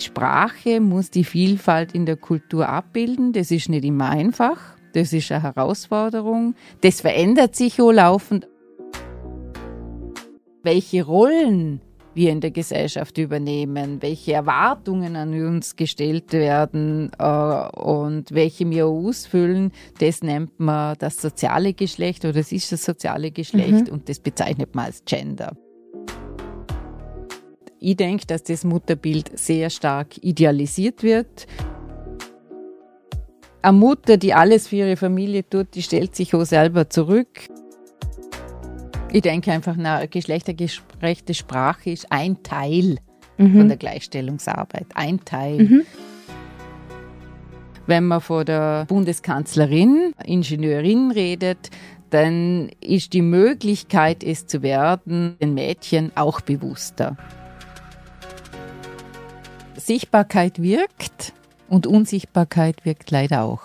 Sprache muss die Vielfalt in der Kultur abbilden. Das ist nicht immer einfach. Das ist eine Herausforderung. Das verändert sich auch laufend. Welche Rollen wir in der Gesellschaft übernehmen, welche Erwartungen an uns gestellt werden äh, und welche wir ausfüllen, das nennt man das soziale Geschlecht oder das ist das soziale Geschlecht mhm. und das bezeichnet man als Gender. Ich denke, dass das Mutterbild sehr stark idealisiert wird. Eine Mutter, die alles für ihre Familie tut, die stellt sich auch selber zurück. Ich denke einfach, eine geschlechtergerechte Sprache ist ein Teil mhm. von der Gleichstellungsarbeit. Ein Teil. Mhm. Wenn man vor der Bundeskanzlerin, Ingenieurin redet, dann ist die Möglichkeit, es zu werden, den Mädchen auch bewusster. Sichtbarkeit wirkt und Unsichtbarkeit wirkt leider auch.